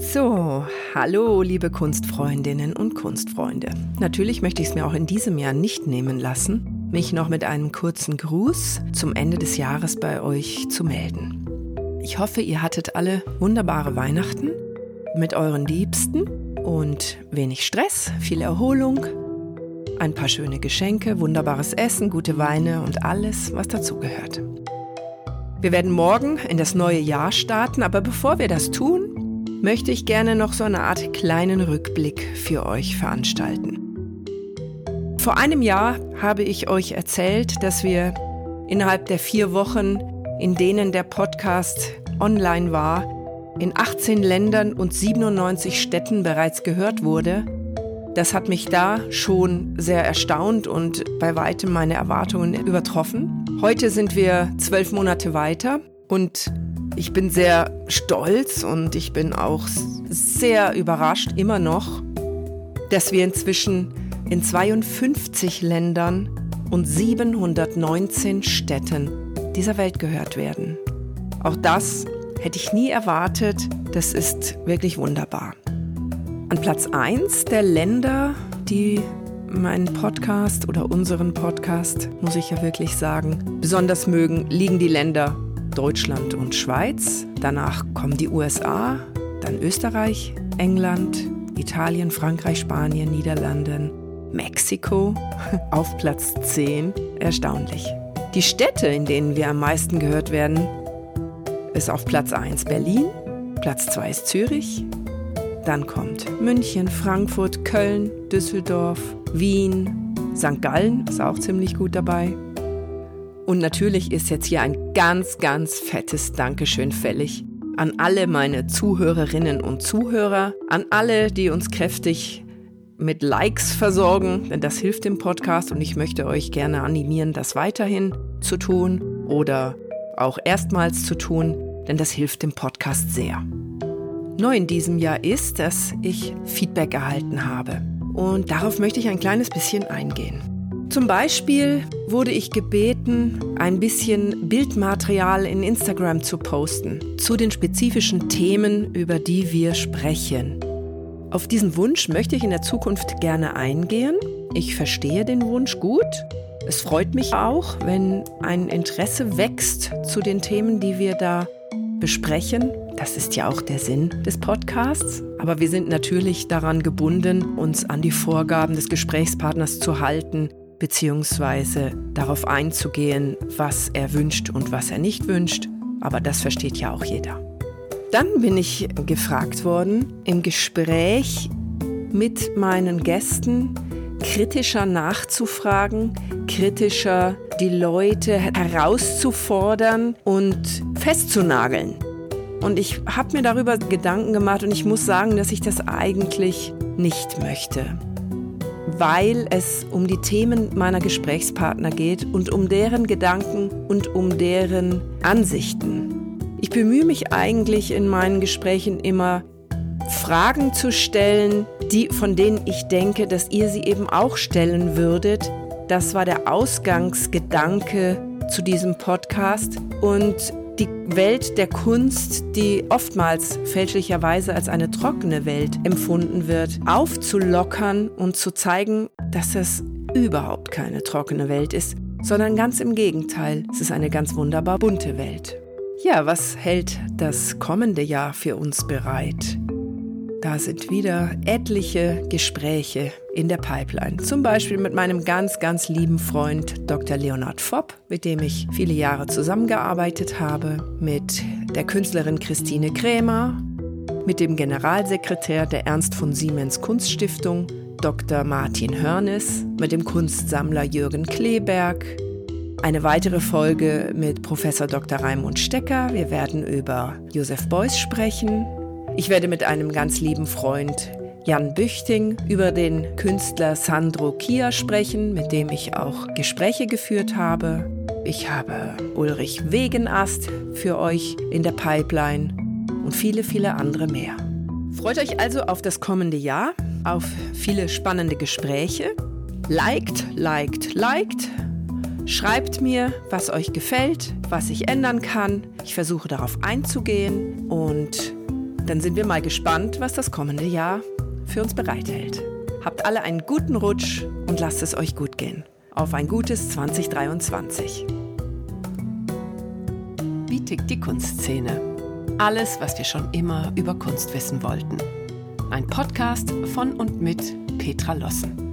So, hallo liebe Kunstfreundinnen und Kunstfreunde. Natürlich möchte ich es mir auch in diesem Jahr nicht nehmen lassen, mich noch mit einem kurzen Gruß zum Ende des Jahres bei euch zu melden. Ich hoffe, ihr hattet alle wunderbare Weihnachten mit euren Liebsten und wenig Stress, viel Erholung, ein paar schöne Geschenke, wunderbares Essen, gute Weine und alles, was dazugehört. Wir werden morgen in das neue Jahr starten, aber bevor wir das tun, möchte ich gerne noch so eine Art kleinen Rückblick für euch veranstalten. Vor einem Jahr habe ich euch erzählt, dass wir innerhalb der vier Wochen, in denen der Podcast online war, in 18 Ländern und 97 Städten bereits gehört wurde. Das hat mich da schon sehr erstaunt und bei weitem meine Erwartungen übertroffen. Heute sind wir zwölf Monate weiter und ich bin sehr stolz und ich bin auch sehr überrascht immer noch, dass wir inzwischen in 52 Ländern und 719 Städten dieser Welt gehört werden. Auch das hätte ich nie erwartet. Das ist wirklich wunderbar. An Platz 1 der Länder, die meinen Podcast oder unseren Podcast, muss ich ja wirklich sagen, besonders mögen, liegen die Länder Deutschland und Schweiz. Danach kommen die USA, dann Österreich, England, Italien, Frankreich, Spanien, Niederlande, Mexiko auf Platz 10. Erstaunlich. Die Städte, in denen wir am meisten gehört werden, ist auf Platz 1 Berlin, Platz 2 ist Zürich, dann kommt München, Frankfurt, Köln, Düsseldorf, Wien, St. Gallen ist auch ziemlich gut dabei. Und natürlich ist jetzt hier ein ganz, ganz fettes Dankeschön fällig an alle meine Zuhörerinnen und Zuhörer, an alle, die uns kräftig mit Likes versorgen, denn das hilft dem Podcast und ich möchte euch gerne animieren, das weiterhin zu tun oder auch erstmals zu tun, denn das hilft dem Podcast sehr. Neu in diesem Jahr ist, dass ich Feedback erhalten habe. Und darauf möchte ich ein kleines bisschen eingehen. Zum Beispiel wurde ich gebeten, ein bisschen Bildmaterial in Instagram zu posten zu den spezifischen Themen, über die wir sprechen. Auf diesen Wunsch möchte ich in der Zukunft gerne eingehen. Ich verstehe den Wunsch gut. Es freut mich auch, wenn ein Interesse wächst zu den Themen, die wir da besprechen. Das ist ja auch der Sinn des Podcasts. Aber wir sind natürlich daran gebunden, uns an die Vorgaben des Gesprächspartners zu halten, beziehungsweise darauf einzugehen, was er wünscht und was er nicht wünscht. Aber das versteht ja auch jeder. Dann bin ich gefragt worden, im Gespräch mit meinen Gästen kritischer nachzufragen, kritischer die Leute herauszufordern und festzunageln. Und ich habe mir darüber Gedanken gemacht und ich muss sagen, dass ich das eigentlich nicht möchte. Weil es um die Themen meiner Gesprächspartner geht und um deren Gedanken und um deren Ansichten. Ich bemühe mich eigentlich in meinen Gesprächen immer, Fragen zu stellen, die, von denen ich denke, dass ihr sie eben auch stellen würdet. Das war der Ausgangsgedanke zu diesem Podcast. Und die Welt der Kunst, die oftmals fälschlicherweise als eine trockene Welt empfunden wird, aufzulockern und zu zeigen, dass es überhaupt keine trockene Welt ist, sondern ganz im Gegenteil, es ist eine ganz wunderbar bunte Welt. Ja, was hält das kommende Jahr für uns bereit? Da sind wieder etliche Gespräche in der Pipeline. Zum Beispiel mit meinem ganz, ganz lieben Freund Dr. Leonard Fopp, mit dem ich viele Jahre zusammengearbeitet habe, mit der Künstlerin Christine Krämer, mit dem Generalsekretär der Ernst von Siemens Kunststiftung, Dr. Martin Hörnes, mit dem Kunstsammler Jürgen Kleberg, eine weitere Folge mit Professor Dr. Raimund Stecker. Wir werden über Josef Beuys sprechen, ich werde mit einem ganz lieben Freund Jan Büchting über den Künstler Sandro Kia sprechen, mit dem ich auch Gespräche geführt habe. Ich habe Ulrich Wegenast für euch in der Pipeline und viele, viele andere mehr. Freut euch also auf das kommende Jahr, auf viele spannende Gespräche. Liked, liked, liked. Schreibt mir, was euch gefällt, was ich ändern kann. Ich versuche darauf einzugehen und Dann sind wir mal gespannt, was das kommende Jahr für uns bereithält. Habt alle einen guten Rutsch und lasst es euch gut gehen. Auf ein gutes 2023. Wie tickt die Kunstszene? Alles, was wir schon immer über Kunst wissen wollten. Ein Podcast von und mit Petra Lossen.